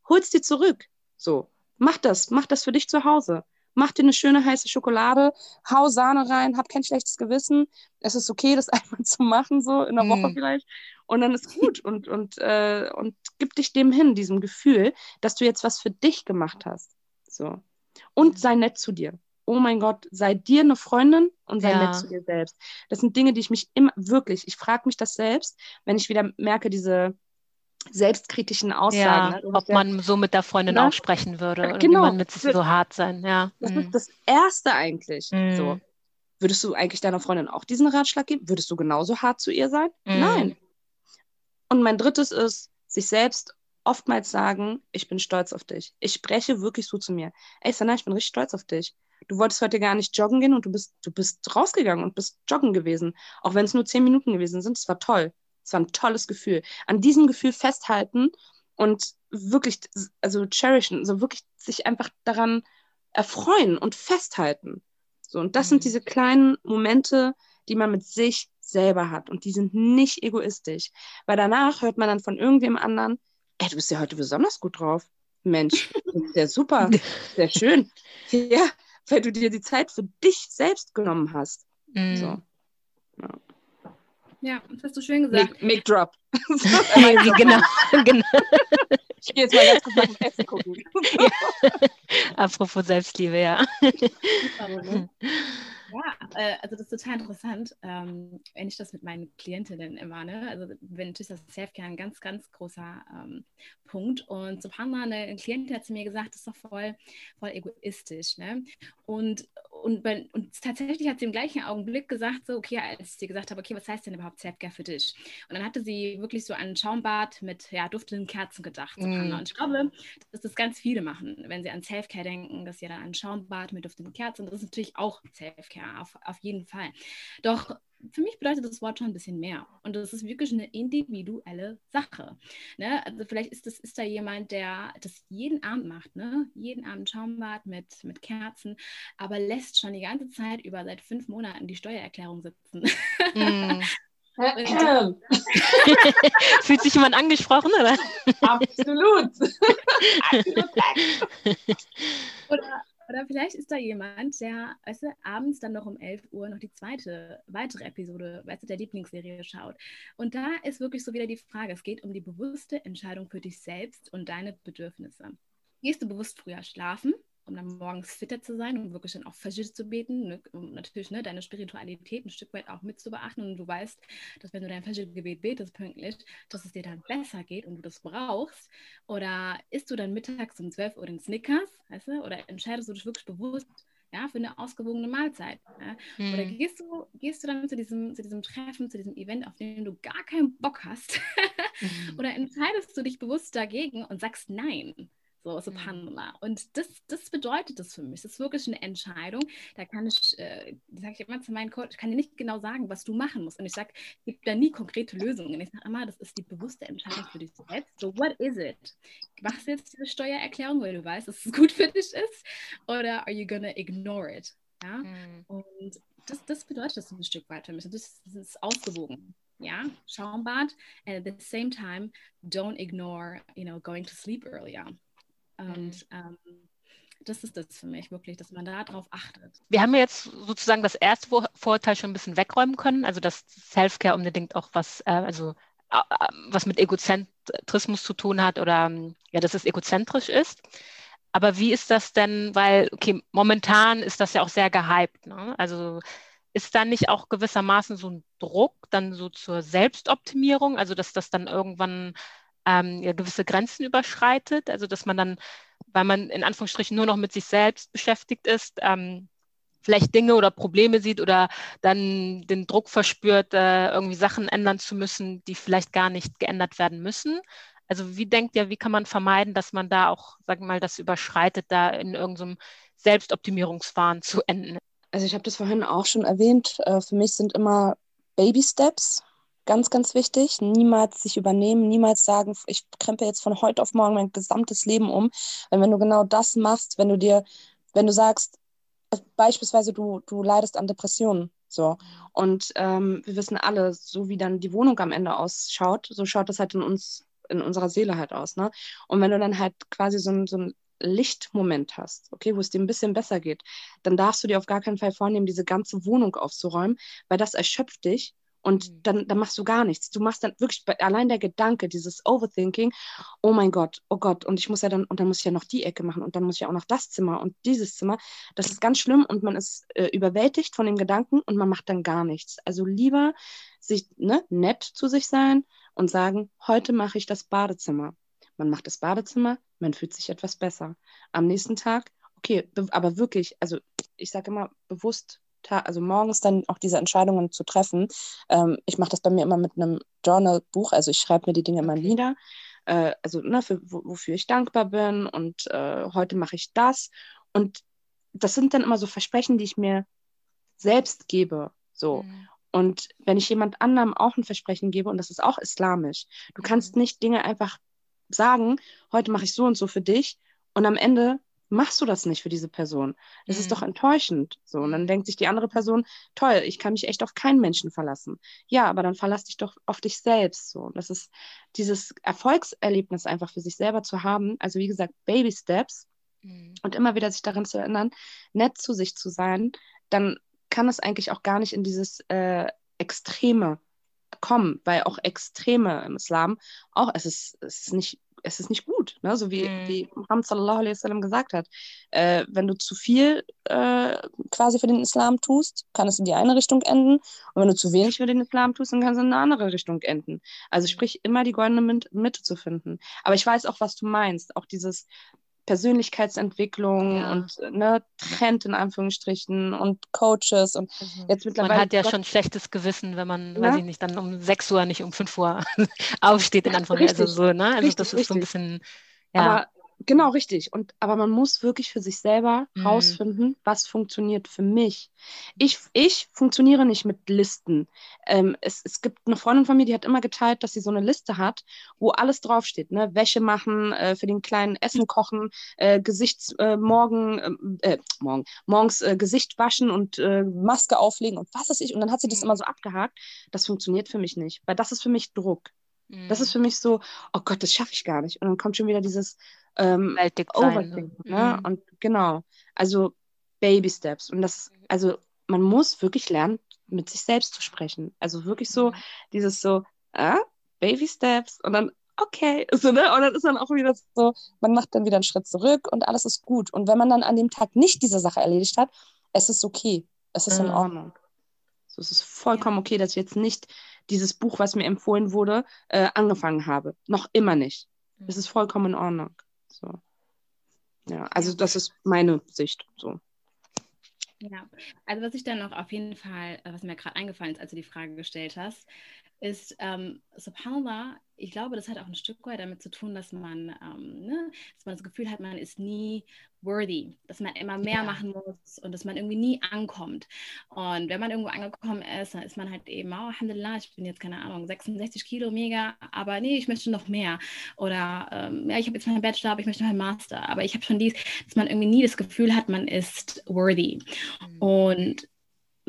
Hol's dir zurück. So, mach das, mach das für dich zu Hause mach dir eine schöne heiße Schokolade, hau Sahne rein, hab kein schlechtes Gewissen. Es ist okay, das einmal zu machen, so in der Woche mm. vielleicht. Und dann ist gut und, und, äh, und gib dich dem hin, diesem Gefühl, dass du jetzt was für dich gemacht hast. So. Und sei nett zu dir. Oh mein Gott, sei dir eine Freundin und sei ja. nett zu dir selbst. Das sind Dinge, die ich mich immer wirklich, ich frage mich das selbst, wenn ich wieder merke, diese, selbstkritischen Aussagen. Ja, ne? ob man so mit der Freundin ne? auch sprechen würde oder genau. wie man mit sich so hart sein. Ja. Das mhm. ist das Erste eigentlich. Mhm. So. Würdest du eigentlich deiner Freundin auch diesen Ratschlag geben? Würdest du genauso hart zu ihr sein? Mhm. Nein. Und mein drittes ist, sich selbst oftmals sagen, ich bin stolz auf dich. Ich spreche wirklich so zu mir. Ey, Sana, ich bin richtig stolz auf dich. Du wolltest heute gar nicht joggen gehen und du bist, du bist rausgegangen und bist joggen gewesen. Auch wenn es nur zehn Minuten gewesen sind, es war toll. Es war ein tolles Gefühl. An diesem Gefühl festhalten und wirklich, also cherishen, so wirklich sich einfach daran erfreuen und festhalten. So, und das mhm. sind diese kleinen Momente, die man mit sich selber hat. Und die sind nicht egoistisch. Weil danach hört man dann von irgendwem anderen, ey, du bist ja heute besonders gut drauf. Mensch, sehr super, sehr schön. Ja, weil du dir die Zeit für dich selbst genommen hast. Mhm. So. Ja. Ja, das hast du schön gesagt. Make, make drop. genau, genau. Ich gehe jetzt mal ganz kurz nach dem Essen gucken. ja. Apropos Selbstliebe, ja. Ja, äh, also das ist total interessant, ähm, wenn ich das mit meinen Klientinnen immer, ne? also wenn natürlich das Selfcare ein ganz, ganz großer ähm, Punkt und so ein paar Mal eine Klientin hat zu mir gesagt, das ist doch voll, voll egoistisch, ne? Und, und, bei, und tatsächlich hat sie im gleichen Augenblick gesagt, so, okay, als ich dir gesagt habe, okay, was heißt denn überhaupt Selfcare für dich? Und dann hatte sie wirklich so an Schaumbad mit, ja, duftenden Kerzen gedacht, so mm. Und ich glaube, dass das ganz viele machen, wenn sie an Selfcare denken, dass sie dann an Schaumbad mit duftenden Kerzen, das ist natürlich auch Selfcare auf, auf jeden Fall. Doch für mich bedeutet das Wort schon ein bisschen mehr. Und das ist wirklich eine individuelle Sache. Ne? Also vielleicht ist, das, ist da jemand, der das jeden Abend macht, ne? jeden Abend Schaumbad mit, mit Kerzen, aber lässt schon die ganze Zeit über seit fünf Monaten die Steuererklärung sitzen. Mm. Fühlt sich jemand angesprochen, oder? Absolut. oder Oder vielleicht ist da jemand, der, weißt du, abends dann noch um 11 Uhr noch die zweite, weitere Episode, weißt du, der Lieblingsserie schaut. Und da ist wirklich so wieder die Frage, es geht um die bewusste Entscheidung für dich selbst und deine Bedürfnisse. Gehst du bewusst früher schlafen? Um dann morgens fitter zu sein und wirklich dann auch Fajr zu beten, ne, um natürlich ne, deine Spiritualität ein Stück weit auch mit zu beachten und du weißt, dass wenn du dein Fajr-Gebet betest pünktlich, dass es dir dann besser geht und du das brauchst oder isst du dann mittags um 12 Uhr den Snickers, weißt du, oder entscheidest du dich wirklich bewusst ja, für eine ausgewogene Mahlzeit. Ja? Mhm. Oder gehst du, gehst du dann zu diesem, zu diesem Treffen, zu diesem Event, auf den du gar keinen Bock hast? mhm. Oder entscheidest du dich bewusst dagegen und sagst Nein? So, Subhanallah. Mhm. Und das, das bedeutet das für mich. Das ist wirklich eine Entscheidung. Da kann ich, äh, sage ich immer zu meinen Coach, kann dir nicht genau sagen, was du machen musst. Und ich sage, es gibt da nie konkrete Lösungen. Ich sage immer, das ist die bewusste Entscheidung für dich selbst. So, what is it? Machst du jetzt diese Steuererklärung, weil du weißt, dass es gut für dich ist? Oder are you gonna ignore it? Ja? Mhm. Und das, das bedeutet das ein Stück weit für mich. Das, das ist ausgewogen ja, Schaumbad, and at the same time, don't ignore, you know, going to sleep earlier. Und ähm, das ist das für mich wirklich, dass man darauf achtet. Wir haben jetzt sozusagen das erste Vorurteil schon ein bisschen wegräumen können, also dass Self-Care unbedingt auch was, äh, also äh, was mit Egozentrismus zu tun hat oder ähm, ja, dass es egozentrisch ist. Aber wie ist das denn, weil, okay, momentan ist das ja auch sehr gehypt, ne? Also ist da nicht auch gewissermaßen so ein Druck dann so zur Selbstoptimierung, also dass das dann irgendwann ähm, ja, gewisse Grenzen überschreitet. Also dass man dann, weil man in Anführungsstrichen nur noch mit sich selbst beschäftigt ist, ähm, vielleicht Dinge oder Probleme sieht oder dann den Druck verspürt, äh, irgendwie Sachen ändern zu müssen, die vielleicht gar nicht geändert werden müssen. Also wie denkt ihr, wie kann man vermeiden, dass man da auch, sagen wir mal, das überschreitet, da in irgendeinem Selbstoptimierungswahn zu enden? Also ich habe das vorhin auch schon erwähnt. Äh, für mich sind immer Baby Steps Ganz, ganz wichtig. Niemals sich übernehmen, niemals sagen, ich krempe jetzt von heute auf morgen mein gesamtes Leben um. Weil wenn du genau das machst, wenn du dir, wenn du sagst, beispielsweise du, du leidest an Depressionen, so. Und ähm, wir wissen alle, so wie dann die Wohnung am Ende ausschaut, so schaut das halt in uns, in unserer Seele halt aus. Ne? Und wenn du dann halt quasi so ein, so ein Lichtmoment hast, okay, wo es dir ein bisschen besser geht, dann darfst du dir auf gar keinen Fall vornehmen, diese ganze Wohnung aufzuräumen, weil das erschöpft dich und mhm. dann, dann machst du gar nichts. Du machst dann wirklich allein der Gedanke, dieses Overthinking, oh mein Gott, oh Gott, und ich muss ja dann, und dann muss ich ja noch die Ecke machen und dann muss ich ja auch noch das Zimmer und dieses Zimmer. Das ist ganz schlimm und man ist äh, überwältigt von dem Gedanken und man macht dann gar nichts. Also lieber sich ne, nett zu sich sein und sagen, heute mache ich das Badezimmer. Man macht das Badezimmer, man fühlt sich etwas besser. Am nächsten Tag, okay, aber wirklich, also ich sage immer bewusst also morgens dann auch diese Entscheidungen zu treffen. Ähm, ich mache das bei mir immer mit einem Journal-Buch, also ich schreibe mir die Dinge immer nieder, äh, also ne, für, wofür ich dankbar bin und äh, heute mache ich das. Und das sind dann immer so Versprechen, die ich mir selbst gebe. So. Mhm. Und wenn ich jemand anderem auch ein Versprechen gebe, und das ist auch islamisch, du kannst mhm. nicht Dinge einfach sagen, heute mache ich so und so für dich, und am Ende machst du das nicht für diese Person? Das mhm. ist doch mhm. enttäuschend. So, und dann denkt sich die andere Person, toll, ich kann mich echt auf keinen Menschen verlassen. Ja, aber dann verlass dich doch auf dich selbst. So, das ist dieses Erfolgserlebnis einfach für sich selber zu haben. Also wie gesagt, Baby Steps mhm. und immer wieder sich daran zu erinnern, nett zu sich zu sein, dann kann es eigentlich auch gar nicht in dieses äh, Extreme kommen, weil auch Extreme im Islam auch, es ist, es ist nicht es ist nicht gut, ne? so wie, mhm. wie Muhammad sallallahu alaihi wasallam gesagt hat. Äh, wenn du zu viel äh, quasi für den Islam tust, kann es in die eine Richtung enden. Und wenn du zu wenig für den Islam tust, dann kann es in eine andere Richtung enden. Also sprich, immer die goldene Mitte zu finden. Aber ich weiß auch, was du meinst. Auch dieses, Persönlichkeitsentwicklung ja. und ne, Trend in Anführungsstrichen und Coaches und also, jetzt mittlerweile. Man hat ja Gott, schon schlechtes Gewissen, wenn man, ja? weiß ich nicht, dann um 6 Uhr nicht um 5 Uhr aufsteht in Anführungsstrichen. Also so, ne? Also richtig, das ist richtig. so ein bisschen. Ja. Aber Genau, richtig. Und, aber man muss wirklich für sich selber mhm. rausfinden, was funktioniert für mich. Ich, ich funktioniere nicht mit Listen. Ähm, es, es gibt eine Freundin von mir, die hat immer geteilt, dass sie so eine Liste hat, wo alles draufsteht. Ne? Wäsche machen, äh, für den kleinen Essen kochen, äh, Gesichts, äh, morgen, ähm, äh, morgen, morgens äh, Gesicht waschen und äh, Maske auflegen und was weiß ich. Und dann hat sie das mhm. immer so abgehakt. Das funktioniert für mich nicht, weil das ist für mich Druck. Mhm. Das ist für mich so, oh Gott, das schaffe ich gar nicht. Und dann kommt schon wieder dieses ähm, Overthinking. Ne? Mhm. Und genau, also Baby Steps. Und das, mhm. also man muss wirklich lernen, mit sich selbst zu sprechen. Also wirklich so, mhm. dieses so, ah, Baby Steps und dann, okay, so, ne? Und dann ist dann auch wieder so, man macht dann wieder einen Schritt zurück und alles ist gut. Und wenn man dann an dem Tag nicht diese Sache erledigt hat, es ist okay. Es ist mhm. in Ordnung. So, es ist vollkommen okay, dass ich jetzt nicht dieses Buch, was mir empfohlen wurde, äh, angefangen habe. Noch immer nicht. Es mhm. ist vollkommen in Ordnung. So. Ja, also das ist meine Sicht. So. Ja, also was ich dann noch auf jeden Fall, äh, was mir gerade eingefallen ist, als du die Frage gestellt hast, ist, ähm, subhanallah, ich glaube, das hat auch ein Stück weit damit zu tun, dass man, ähm, ne, dass man das Gefühl hat, man ist nie worthy, dass man immer mehr ja. machen muss und dass man irgendwie nie ankommt. Und wenn man irgendwo angekommen ist, dann ist man halt eben, oh, Alhamdulillah, ich bin jetzt, keine Ahnung, 66 Kilo, mega, aber nee, ich möchte noch mehr. Oder ähm, ja, ich habe jetzt meinen Bachelor, aber ich möchte noch einen Master. Aber ich habe schon dies, dass man irgendwie nie das Gefühl hat, man ist worthy. Mhm. Und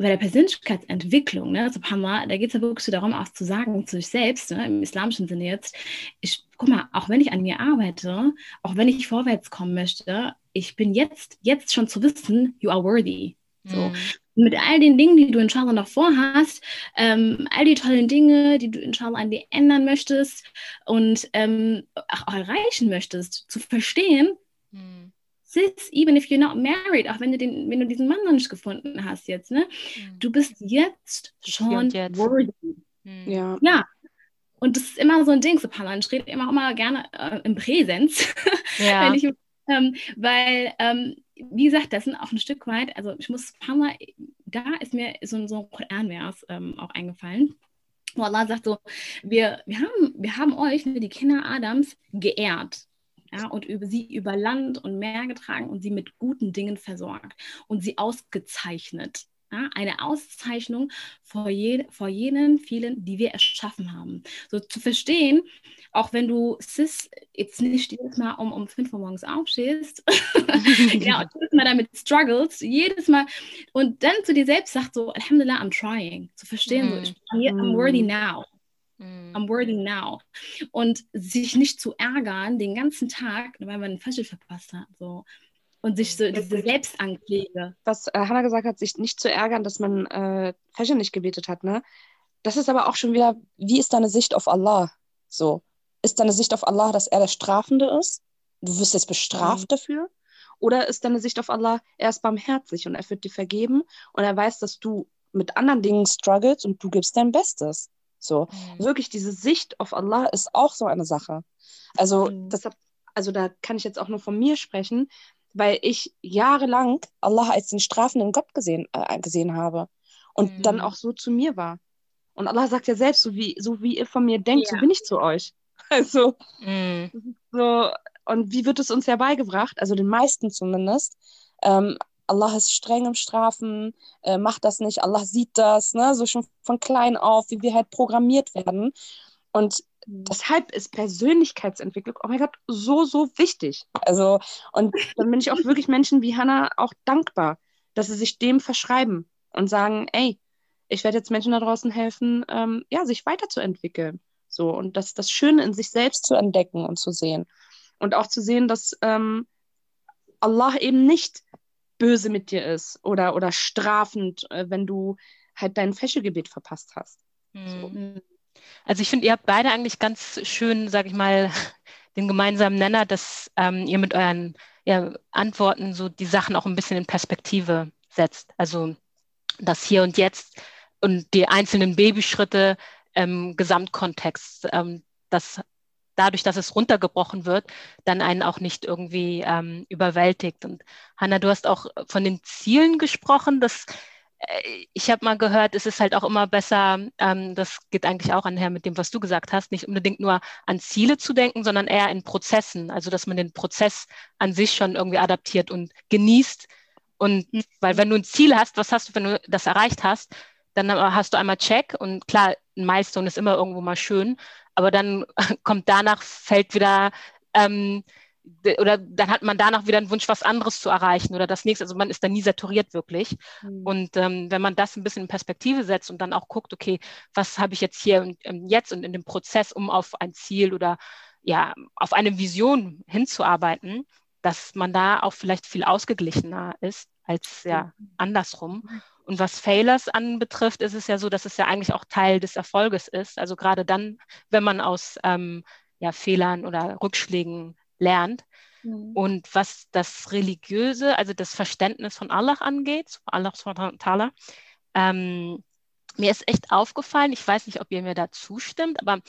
bei der Persönlichkeitsentwicklung, ne, subhanallah, da geht es ja wirklich so darum, auch zu sagen zu sich selbst, ne, im islamischen Sinne jetzt, ich, guck mal, auch wenn ich an mir arbeite, auch wenn ich vorwärts kommen möchte, ich bin jetzt, jetzt schon zu wissen, you are worthy. So. Mhm. Mit all den Dingen, die du inshallah noch vorhast, ähm, all die tollen Dinge, die du inshallah an dir ändern möchtest und ähm, auch erreichen möchtest, zu verstehen, mhm sis, even if you're not married, auch wenn du, den, wenn du diesen Mann noch nicht gefunden hast jetzt, ne? Mhm. Du bist jetzt schon jetzt. worthy. Mhm. Ja. ja. Und das ist immer so ein Ding, so ich rede immer, immer gerne äh, im Präsens. Ja. ich, ähm, weil, ähm, wie gesagt, das sind auch ein Stück weit, also ich muss ein paar Mal, da ist mir so, so ein Koran-Vers ähm, auch eingefallen wo Allah sagt so, wir, wir, haben, wir haben euch, ne, die Kinder Adams, geehrt ja, und über sie über Land und Meer getragen und sie mit guten Dingen versorgt und sie ausgezeichnet. Ja, eine Auszeichnung vor, je, vor jenen vielen, die wir erschaffen haben. So zu verstehen, auch wenn du Sis jetzt nicht jedes Mal um, um 5 Uhr morgens aufstehst, ja, und jedes Mal damit struggles, jedes Mal und dann zu dir selbst sagt so, Alhamdulillah, I'm trying. Zu verstehen, mm. so, ich bin hier, I'm worthy mm. now. Mm. I'm worthy now. Und sich nicht zu ärgern den ganzen Tag, weil man einen Fächel verpasst hat. So. Und sich so diese Selbstanklage. Was äh, Hannah gesagt hat, sich nicht zu ärgern, dass man äh, Fächer nicht gebetet hat, ne? Das ist aber auch schon wieder, wie ist deine Sicht auf Allah? So. Ist deine Sicht auf Allah, dass er der Strafende ist? Du wirst jetzt bestraft mhm. dafür? Oder ist deine Sicht auf Allah, er ist barmherzig und er wird dir vergeben und er weiß, dass du mit anderen Dingen struggles und du gibst dein Bestes? So, mhm. wirklich diese Sicht auf Allah ist auch so eine Sache. Also, mhm. deshalb, also da kann ich jetzt auch nur von mir sprechen, weil ich jahrelang Allah als den strafenden Gott gesehen, äh, gesehen habe und mhm. dann auch so zu mir war. Und Allah sagt ja selbst, so wie, so wie ihr von mir denkt, ja. so bin ich zu euch. Also, mhm. so, und wie wird es uns ja beigebracht, also den meisten zumindest, ähm, Allah ist streng im Strafen, äh, macht das nicht, Allah sieht das, ne? so schon von klein auf, wie wir halt programmiert werden. Und deshalb ist Persönlichkeitsentwicklung, oh mein Gott, so, so wichtig. Also, und dann bin ich auch wirklich Menschen wie Hannah auch dankbar, dass sie sich dem verschreiben und sagen, ey, ich werde jetzt Menschen da draußen helfen, ähm, ja, sich weiterzuentwickeln. So, und das, das Schöne in sich selbst zu entdecken und zu sehen. Und auch zu sehen, dass ähm, Allah eben nicht böse mit dir ist oder, oder strafend, äh, wenn du halt dein Fächelgebet verpasst hast. So. Mhm. Also ich finde, ihr habt beide eigentlich ganz schön, sag ich mal, den gemeinsamen Nenner, dass ähm, ihr mit euren ja, Antworten so die Sachen auch ein bisschen in Perspektive setzt. Also das Hier und Jetzt und die einzelnen Babyschritte im Gesamtkontext. Ähm, das dadurch, dass es runtergebrochen wird, dann einen auch nicht irgendwie ähm, überwältigt. Und Hanna, du hast auch von den Zielen gesprochen. Das, äh, ich habe mal gehört, es ist halt auch immer besser, ähm, das geht eigentlich auch einher mit dem, was du gesagt hast, nicht unbedingt nur an Ziele zu denken, sondern eher in Prozessen. Also, dass man den Prozess an sich schon irgendwie adaptiert und genießt. Und mhm. weil wenn du ein Ziel hast, was hast du, wenn du das erreicht hast, dann hast du einmal Check und klar, ein Milestone ist immer irgendwo mal schön, aber dann kommt danach, fällt wieder ähm, oder dann hat man danach wieder einen Wunsch, was anderes zu erreichen oder das nächste. Also man ist dann nie saturiert wirklich. Mhm. Und ähm, wenn man das ein bisschen in Perspektive setzt und dann auch guckt, okay, was habe ich jetzt hier und ähm, jetzt und in dem Prozess, um auf ein Ziel oder ja, auf eine Vision hinzuarbeiten, dass man da auch vielleicht viel ausgeglichener ist als ja andersrum. Und was Failures anbetrifft, ist es ja so, dass es ja eigentlich auch Teil des Erfolges ist. Also gerade dann, wenn man aus ähm, ja, Fehlern oder Rückschlägen lernt. Mhm. Und was das Religiöse, also das Verständnis von Allah angeht, Allah subhanahu ähm, mir ist echt aufgefallen, ich weiß nicht, ob ihr mir da zustimmt, aber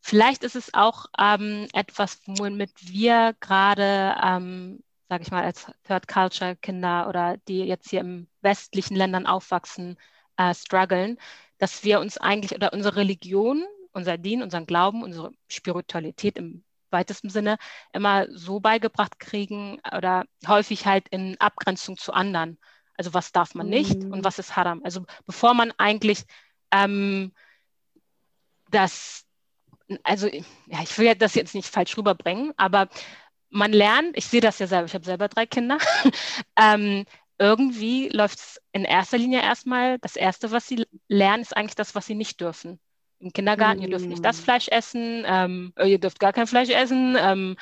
vielleicht ist es auch ähm, etwas, womit wir gerade, ähm, sage ich mal, als Third Culture Kinder oder die jetzt hier im westlichen Ländern aufwachsen, äh, strugglen, dass wir uns eigentlich oder unsere Religion, unser Dien, unseren Glauben, unsere Spiritualität im weitesten Sinne immer so beigebracht kriegen oder häufig halt in Abgrenzung zu anderen. Also was darf man nicht mhm. und was ist Haram. Also bevor man eigentlich ähm, das, also ja, ich will das jetzt nicht falsch rüberbringen, aber man lernt, ich sehe das ja selber, ich habe selber drei Kinder, ähm, irgendwie läuft es in erster Linie erstmal, das Erste, was sie lernen, ist eigentlich das, was sie nicht dürfen im Kindergarten, mm. ihr dürft nicht das mm. Fleisch essen, ähm, ihr dürft gar kein Fleisch essen, ähm,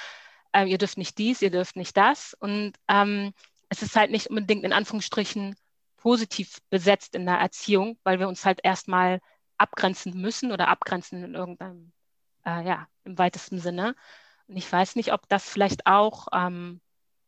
äh, ihr dürft nicht dies, ihr dürft nicht das. Und ähm, es ist halt nicht unbedingt in Anführungsstrichen positiv besetzt in der Erziehung, weil wir uns halt erstmal abgrenzen müssen oder abgrenzen in irgendeinem, äh, ja, im weitesten Sinne. Und ich weiß nicht, ob das vielleicht auch ähm,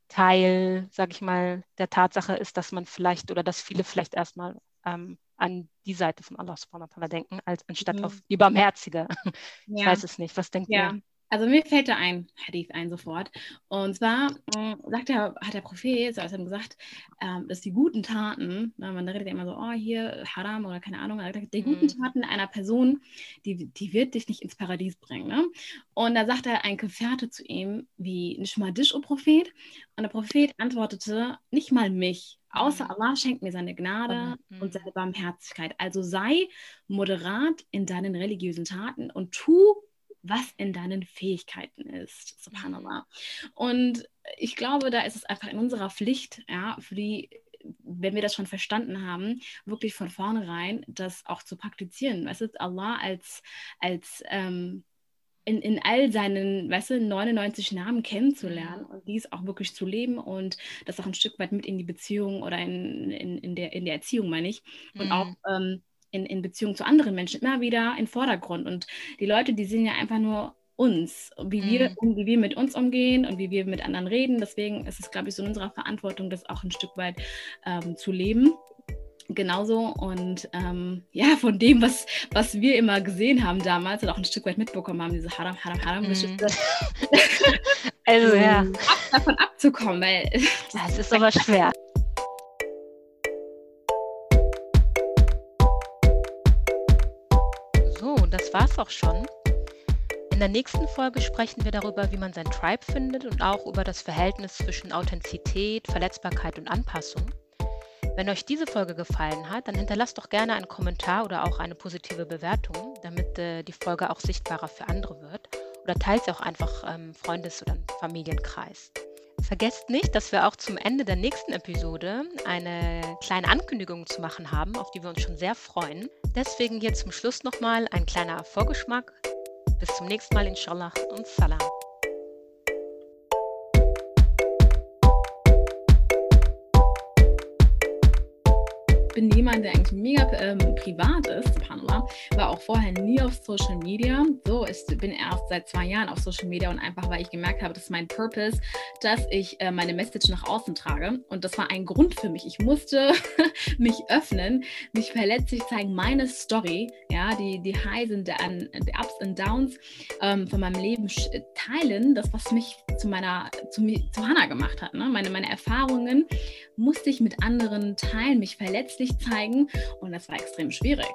Teil, sag ich mal, der Tatsache ist, dass man vielleicht oder dass viele vielleicht erstmal ähm, an die Seite von Allah subhanahu wa ta'ala denken, als anstatt mhm. auf die Barmherzige. Ja. Ich weiß es nicht. Was denkt ja. ihr? Also mir fällt da ein Hadith ein sofort. Und zwar äh, sagt der, hat der Prophet also gesagt, äh, dass die guten Taten, na, ne, man redet ja immer so, oh hier Haram oder keine Ahnung, die guten mhm. Taten einer Person, die, die wird dich nicht ins Paradies bringen. Ne? Und da sagt er ein Gefährte zu ihm, wie nicht mal dich, o Prophet. Und der Prophet antwortete, nicht mal mich, außer mhm. Allah schenkt mir seine Gnade mhm. und seine Barmherzigkeit. Also sei moderat in deinen religiösen Taten und tu was in deinen Fähigkeiten ist. Subhanallah. Und ich glaube, da ist es einfach in unserer Pflicht, ja, für die wenn wir das schon verstanden haben, wirklich von vornherein das auch zu praktizieren. Weißt du, Allah als, als ähm, in, in all seinen, weißt du, 99 Namen kennenzulernen und dies auch wirklich zu leben und das auch ein Stück weit mit in die Beziehung oder in, in, in, der, in der Erziehung, meine ich. Und mhm. auch ähm, in, in Beziehung zu anderen Menschen immer wieder in Vordergrund. Und die Leute, die sehen ja einfach nur uns, wie wir, mhm. wie wir mit uns umgehen und wie wir mit anderen reden. Deswegen ist es, glaube ich, so in unserer Verantwortung, das auch ein Stück weit ähm, zu leben. Genauso und ähm, ja, von dem, was, was wir immer gesehen haben damals und auch ein Stück weit mitbekommen haben, diese Haram, Haram, Haram-Geschichte. Mhm. also ja. Ab, davon abzukommen, weil. Das ist aber schwer. Das war's auch schon. In der nächsten Folge sprechen wir darüber, wie man sein Tribe findet und auch über das Verhältnis zwischen Authentizität, Verletzbarkeit und Anpassung. Wenn euch diese Folge gefallen hat, dann hinterlasst doch gerne einen Kommentar oder auch eine positive Bewertung, damit äh, die Folge auch sichtbarer für andere wird. Oder teilt sie auch einfach ähm, Freundes- oder Familienkreis. Vergesst nicht, dass wir auch zum Ende der nächsten Episode eine kleine Ankündigung zu machen haben, auf die wir uns schon sehr freuen. Deswegen hier zum Schluss nochmal ein kleiner Vorgeschmack. Bis zum nächsten Mal, inshallah und Salam. Bin jemand, der eigentlich mega ähm, privat ist, subhanallah, war auch vorher nie auf Social Media. So, ich bin erst seit zwei Jahren auf Social Media und einfach, weil ich gemerkt habe, das ist mein Purpose, dass ich äh, meine Message nach außen trage. Und das war ein Grund für mich. Ich musste mich öffnen, mich verletzlich zeigen, meine Story, ja, die, die Highs und die Ups und Downs ähm, von meinem Leben teilen, das, was mich zu meiner, zu, zu Hannah gemacht hat. Ne? Meine, meine Erfahrungen musste ich mit anderen teilen, mich verletzlich zeigen und das war extrem schwierig.